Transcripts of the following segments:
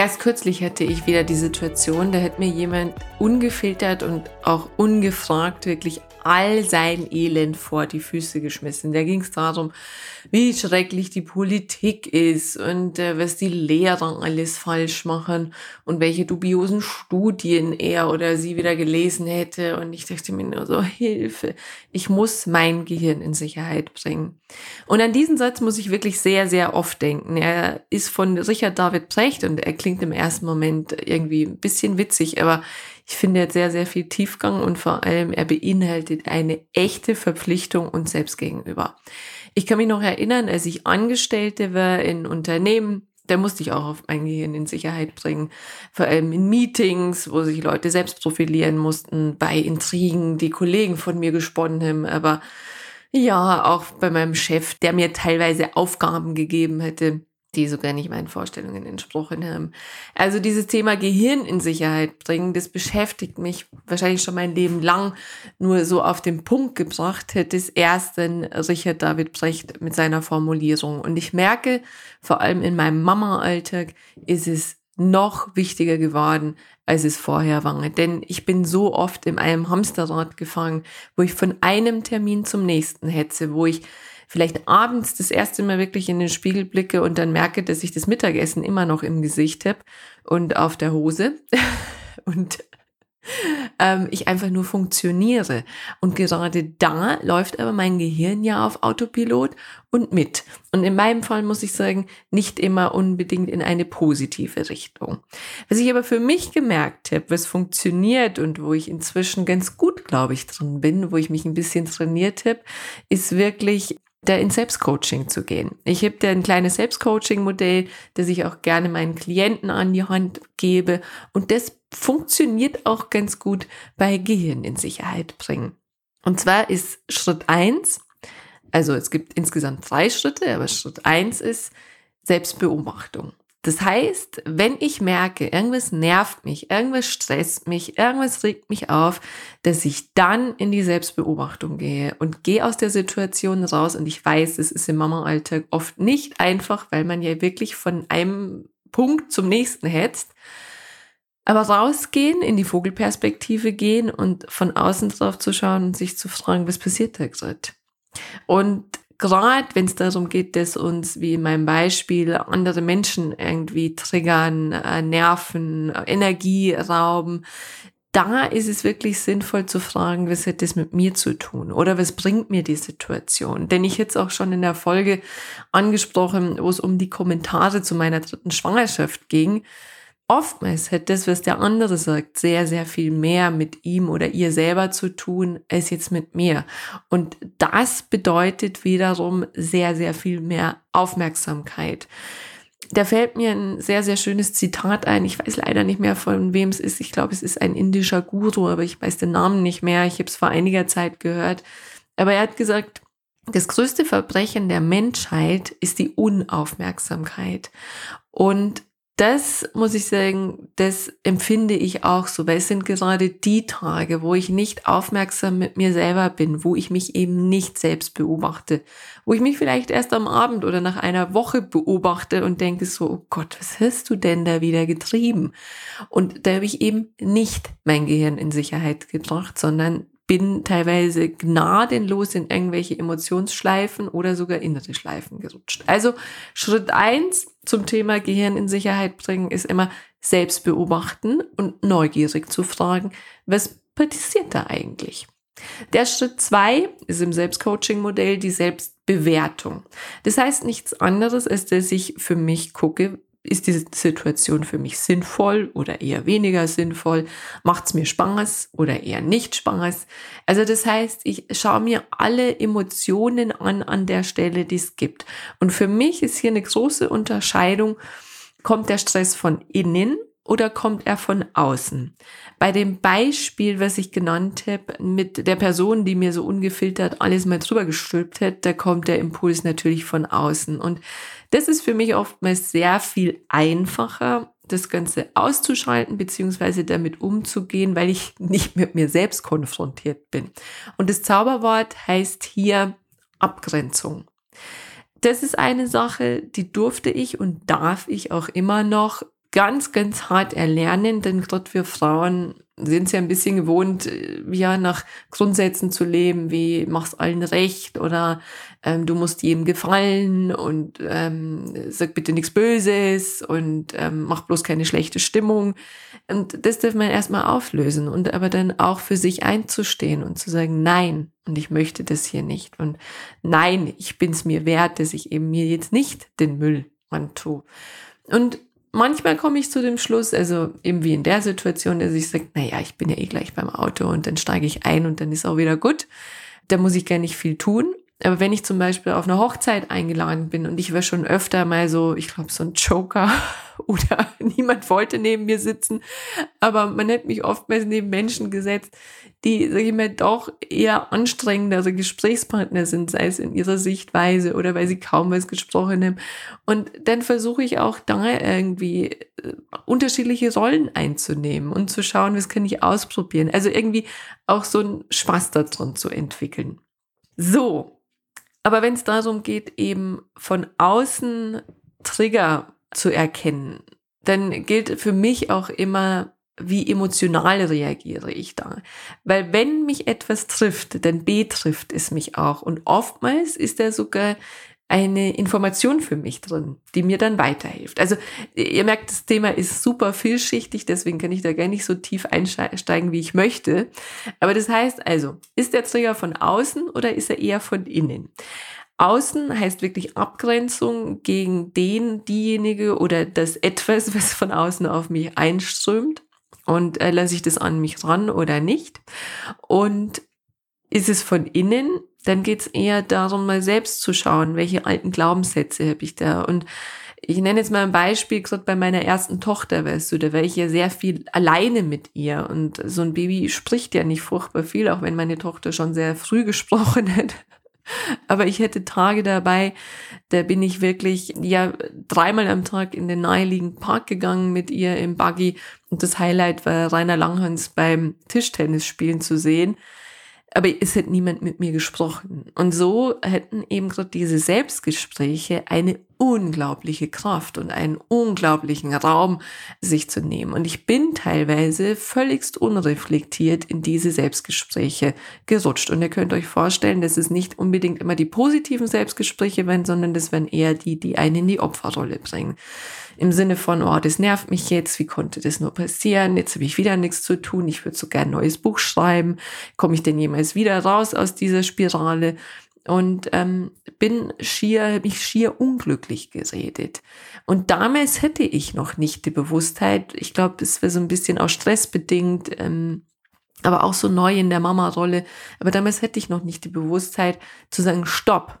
Erst kürzlich hatte ich wieder die Situation, da hat mir jemand ungefiltert und auch ungefragt wirklich all sein Elend vor die Füße geschmissen. Da ging es darum, wie schrecklich die Politik ist und äh, was die Lehrer alles falsch machen und welche dubiosen Studien er oder sie wieder gelesen hätte. Und ich dachte mir nur so, Hilfe, ich muss mein Gehirn in Sicherheit bringen. Und an diesen Satz muss ich wirklich sehr, sehr oft denken. Er ist von Richard David Precht und er klingt im ersten Moment irgendwie ein bisschen witzig, aber ich finde, er hat sehr, sehr viel Tiefgang und vor allem er beinhaltet eine echte Verpflichtung uns selbst gegenüber. Ich kann mich noch erinnern, als ich Angestellte war in Unternehmen, da musste ich auch auf mein Gehirn in Sicherheit bringen. Vor allem in Meetings, wo sich Leute selbst profilieren mussten, bei Intrigen, die Kollegen von mir gesponnen haben, aber ja, auch bei meinem Chef, der mir teilweise Aufgaben gegeben hätte, die sogar nicht meinen Vorstellungen entsprochen haben. Also dieses Thema Gehirn in Sicherheit bringen, das beschäftigt mich wahrscheinlich schon mein Leben lang. Nur so auf den Punkt gebracht hätte es erst dann Richard David Brecht mit seiner Formulierung. Und ich merke, vor allem in meinem Mama-Alltag ist es noch wichtiger geworden, als es vorher war. Denn ich bin so oft in einem Hamsterrad gefangen, wo ich von einem Termin zum nächsten hetze, wo ich vielleicht abends das erste Mal wirklich in den Spiegel blicke und dann merke, dass ich das Mittagessen immer noch im Gesicht habe und auf der Hose und ähm, ich einfach nur funktioniere. Und gerade da läuft aber mein Gehirn ja auf Autopilot und mit. Und in meinem Fall muss ich sagen, nicht immer unbedingt in eine positive Richtung. Was ich aber für mich gemerkt habe, was funktioniert und wo ich inzwischen ganz gut, glaube ich, drin bin, wo ich mich ein bisschen trainiert habe, ist wirklich da in Selbstcoaching zu gehen. Ich habe da ein kleines Selbstcoaching-Modell, das ich auch gerne meinen Klienten an die Hand gebe. Und das funktioniert auch ganz gut bei Gehirn in Sicherheit bringen. Und zwar ist Schritt eins, also es gibt insgesamt drei Schritte, aber Schritt eins ist Selbstbeobachtung. Das heißt, wenn ich merke, irgendwas nervt mich, irgendwas stresst mich, irgendwas regt mich auf, dass ich dann in die Selbstbeobachtung gehe und gehe aus der Situation raus und ich weiß, es ist im Mama-Alltag oft nicht einfach, weil man ja wirklich von einem Punkt zum nächsten hetzt. Aber rausgehen, in die Vogelperspektive gehen und von außen drauf zu schauen und sich zu fragen, was passiert da gerade? Und gerade wenn es darum geht, dass uns, wie in meinem Beispiel, andere Menschen irgendwie triggern, äh, nerven, Energie rauben, da ist es wirklich sinnvoll zu fragen, was hat das mit mir zu tun? Oder was bringt mir die Situation? Denn ich jetzt auch schon in der Folge angesprochen, wo es um die Kommentare zu meiner dritten Schwangerschaft ging oftmals hat das, was der andere sagt, sehr, sehr viel mehr mit ihm oder ihr selber zu tun, als jetzt mit mir. Und das bedeutet wiederum sehr, sehr viel mehr Aufmerksamkeit. Da fällt mir ein sehr, sehr schönes Zitat ein. Ich weiß leider nicht mehr, von wem es ist. Ich glaube, es ist ein indischer Guru, aber ich weiß den Namen nicht mehr. Ich habe es vor einiger Zeit gehört. Aber er hat gesagt, das größte Verbrechen der Menschheit ist die Unaufmerksamkeit. Und das muss ich sagen, das empfinde ich auch so, weil es sind gerade die Tage, wo ich nicht aufmerksam mit mir selber bin, wo ich mich eben nicht selbst beobachte, wo ich mich vielleicht erst am Abend oder nach einer Woche beobachte und denke so, oh Gott, was hast du denn da wieder getrieben? Und da habe ich eben nicht mein Gehirn in Sicherheit gebracht, sondern bin teilweise gnadenlos in irgendwelche Emotionsschleifen oder sogar innere Schleifen gerutscht. Also Schritt eins zum Thema Gehirn in Sicherheit bringen ist immer selbst beobachten und neugierig zu fragen, was passiert da eigentlich? Der Schritt zwei ist im Selbstcoaching-Modell die Selbstbewertung. Das heißt nichts anderes, als dass ich für mich gucke, ist diese Situation für mich sinnvoll oder eher weniger sinnvoll? Macht es mir Spaß oder eher nicht Spaß? Also das heißt, ich schaue mir alle Emotionen an an der Stelle, die es gibt. Und für mich ist hier eine große Unterscheidung, kommt der Stress von innen oder kommt er von außen? Bei dem Beispiel, was ich genannt habe, mit der Person, die mir so ungefiltert alles mal drüber gestülpt hat, da kommt der Impuls natürlich von außen. Und das ist für mich oftmals sehr viel einfacher, das Ganze auszuschalten beziehungsweise damit umzugehen, weil ich nicht mit mir selbst konfrontiert bin. Und das Zauberwort heißt hier Abgrenzung. Das ist eine Sache, die durfte ich und darf ich auch immer noch ganz, ganz hart erlernen, denn gerade wir Frauen sind es ja ein bisschen gewohnt, äh, ja, nach Grundsätzen zu leben, wie mach's allen recht oder ähm, du musst jedem gefallen und ähm, sag bitte nichts Böses und ähm, mach bloß keine schlechte Stimmung. Und das darf man erstmal auflösen und aber dann auch für sich einzustehen und zu sagen, nein, und ich möchte das hier nicht. Und nein, ich bin es mir wert, dass ich eben mir jetzt nicht den Müll antue. Und manchmal komme ich zu dem Schluss, also eben wie in der Situation, dass ich sage, naja, ich bin ja eh gleich beim Auto und dann steige ich ein und dann ist auch wieder gut. Da muss ich gar nicht viel tun. Aber wenn ich zum Beispiel auf eine Hochzeit eingeladen bin und ich war schon öfter mal so, ich glaube, so ein Joker oder niemand wollte neben mir sitzen, aber man hat mich oftmals neben Menschen gesetzt, die, sag ich mal, doch eher anstrengendere Gesprächspartner sind, sei es in ihrer Sichtweise oder weil sie kaum was gesprochen haben. Und dann versuche ich auch da irgendwie äh, unterschiedliche Rollen einzunehmen und zu schauen, was kann ich ausprobieren. Also irgendwie auch so einen Spaß daran zu entwickeln. So, aber wenn es darum geht, eben von außen Trigger zu erkennen, dann gilt für mich auch immer, wie emotional reagiere ich da. Weil wenn mich etwas trifft, dann betrifft es mich auch. Und oftmals ist er sogar eine Information für mich drin, die mir dann weiterhilft. Also ihr merkt, das Thema ist super vielschichtig, deswegen kann ich da gar nicht so tief einsteigen, wie ich möchte. Aber das heißt also, ist der Trigger von außen oder ist er eher von innen? Außen heißt wirklich Abgrenzung gegen den, diejenige oder das etwas, was von außen auf mich einströmt. Und äh, lasse ich das an mich ran oder nicht? Und ist es von innen, dann geht es eher darum, mal selbst zu schauen, welche alten Glaubenssätze habe ich da. Und ich nenne jetzt mal ein Beispiel, gerade bei meiner ersten Tochter, weißt du, da war ich ja sehr viel alleine mit ihr. Und so ein Baby spricht ja nicht furchtbar viel, auch wenn meine Tochter schon sehr früh gesprochen hat. Aber ich hätte Tage dabei, da bin ich wirklich ja dreimal am Tag in den naheliegenden Park gegangen mit ihr im Buggy. Und das Highlight war Rainer Langhans beim Tischtennisspielen zu sehen aber es hat niemand mit mir gesprochen. Und so hätten eben gerade diese Selbstgespräche eine unglaubliche Kraft und einen unglaublichen Raum, sich zu nehmen. Und ich bin teilweise völligst unreflektiert in diese Selbstgespräche gerutscht. Und ihr könnt euch vorstellen, dass es nicht unbedingt immer die positiven Selbstgespräche werden, sondern das werden eher die, die einen in die Opferrolle bringen im Sinne von, oh, das nervt mich jetzt, wie konnte das nur passieren, jetzt habe ich wieder nichts zu tun, ich würde so gern ein neues Buch schreiben, komme ich denn jemals wieder raus aus dieser Spirale? Und ähm, bin schier, mich schier unglücklich geredet. Und damals hätte ich noch nicht die Bewusstheit, ich glaube, das wäre so ein bisschen auch stressbedingt, ähm, aber auch so neu in der Mama-Rolle. Aber damals hätte ich noch nicht die Bewusstheit zu sagen, stopp.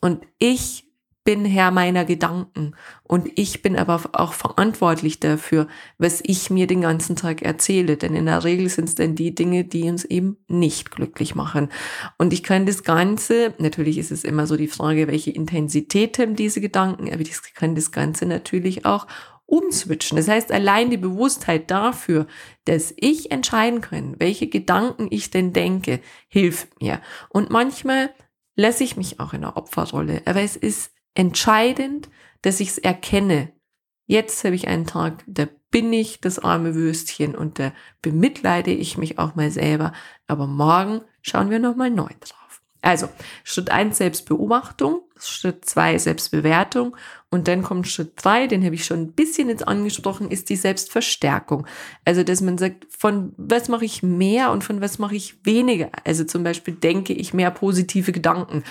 Und ich bin Herr meiner Gedanken und ich bin aber auch verantwortlich dafür, was ich mir den ganzen Tag erzähle. Denn in der Regel sind es dann die Dinge, die uns eben nicht glücklich machen. Und ich kann das Ganze, natürlich ist es immer so die Frage, welche Intensität haben diese Gedanken, aber ich kann das Ganze natürlich auch umswitchen. Das heißt, allein die Bewusstheit dafür, dass ich entscheiden kann, welche Gedanken ich denn denke, hilft mir. Und manchmal lasse ich mich auch in einer Opferrolle. Aber es ist entscheidend, dass ich es erkenne. Jetzt habe ich einen Tag, da bin ich das arme Würstchen und da bemitleide ich mich auch mal selber. Aber morgen schauen wir nochmal neu drauf. Also Schritt eins Selbstbeobachtung, Schritt zwei Selbstbewertung und dann kommt Schritt drei, den habe ich schon ein bisschen jetzt angesprochen, ist die Selbstverstärkung. Also dass man sagt, von was mache ich mehr und von was mache ich weniger. Also zum Beispiel denke ich mehr positive Gedanken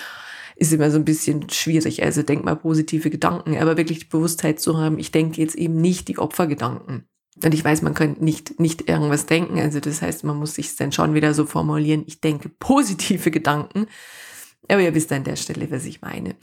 ist immer so ein bisschen schwierig. Also denk mal positive Gedanken, aber wirklich die Bewusstheit zu haben, ich denke jetzt eben nicht die Opfergedanken. Und ich weiß, man könnte nicht, nicht irgendwas denken. Also das heißt, man muss sich dann schon wieder so formulieren, ich denke positive Gedanken. Aber ihr wisst an der Stelle, was ich meine.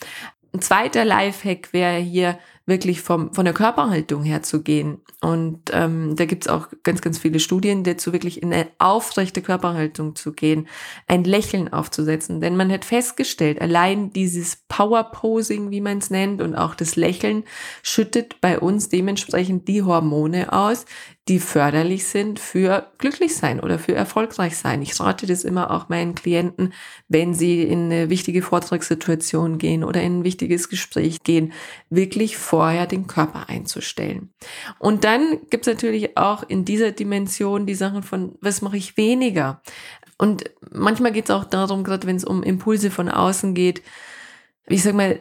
Ein zweiter Lifehack wäre hier wirklich vom, von der Körperhaltung her zu gehen. Und ähm, da gibt's auch ganz, ganz viele Studien dazu, wirklich in eine aufrechte Körperhaltung zu gehen, ein Lächeln aufzusetzen. Denn man hat festgestellt, allein dieses Power-Posing, wie man es nennt, und auch das Lächeln schüttet bei uns dementsprechend die Hormone aus, die förderlich sind für glücklich sein oder für erfolgreich sein. Ich rate das immer auch meinen Klienten, wenn sie in eine wichtige Vortragssituation gehen oder in ein wichtiges Gespräch gehen, wirklich vorher den Körper einzustellen. Und dann gibt es natürlich auch in dieser Dimension die Sachen von, was mache ich weniger? Und manchmal geht es auch darum, gerade wenn es um Impulse von außen geht, ich sag mal,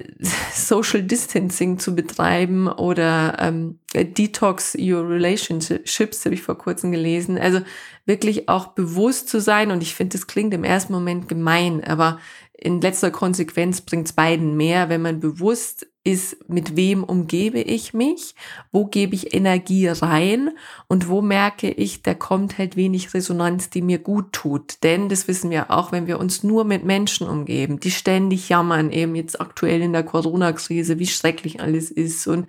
Social Distancing zu betreiben oder ähm, Detox Your Relationships, habe ich vor kurzem gelesen. Also wirklich auch bewusst zu sein. Und ich finde, das klingt im ersten Moment gemein, aber in letzter Konsequenz bringt es beiden mehr, wenn man bewusst ist, mit wem umgebe ich mich, wo gebe ich Energie rein und wo merke ich, da kommt halt wenig Resonanz, die mir gut tut. Denn das wissen wir auch, wenn wir uns nur mit Menschen umgeben, die ständig jammern, eben jetzt aktuell in der Corona-Krise, wie schrecklich alles ist und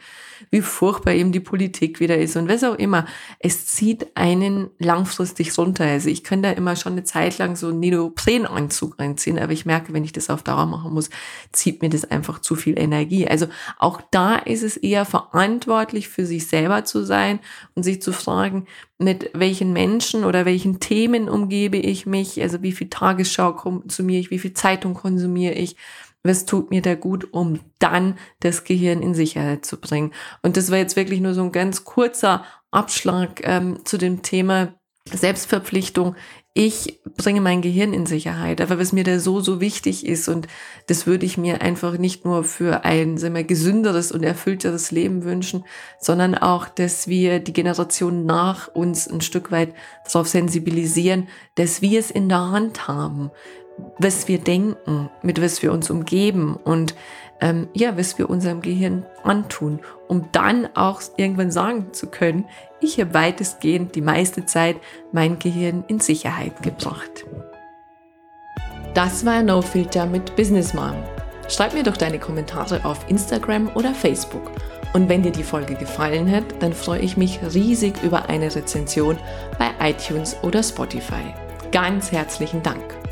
wie furchtbar eben die Politik wieder ist und was auch immer. Es zieht einen langfristig runter. Also ich kann da immer schon eine Zeit lang so einen Neoprenanzug reinziehen, aber ich merke, wenn ich das auf Dauer machen muss, zieht mir das einfach zu viel Energie. Also auch da ist es eher verantwortlich für sich selber zu sein und sich zu fragen, mit welchen Menschen oder welchen Themen umgebe ich mich, also wie viel Tagesschau konsumiere ich, wie viel Zeitung konsumiere ich, was tut mir da gut, um dann das Gehirn in Sicherheit zu bringen. Und das war jetzt wirklich nur so ein ganz kurzer Abschlag ähm, zu dem Thema Selbstverpflichtung ich bringe mein Gehirn in Sicherheit. Aber was mir da so, so wichtig ist, und das würde ich mir einfach nicht nur für ein sagen wir, gesünderes und erfüllteres Leben wünschen, sondern auch, dass wir die Generation nach uns ein Stück weit darauf sensibilisieren, dass wir es in der Hand haben, was wir denken, mit was wir uns umgeben und ähm, ja, was wir unserem Gehirn antun, um dann auch irgendwann sagen zu können, ich habe weitestgehend die meiste Zeit mein Gehirn in Sicherheit gebracht. Das war No Filter mit Business Mom. Schreib mir doch deine Kommentare auf Instagram oder Facebook. Und wenn dir die Folge gefallen hat, dann freue ich mich riesig über eine Rezension bei iTunes oder Spotify. Ganz herzlichen Dank.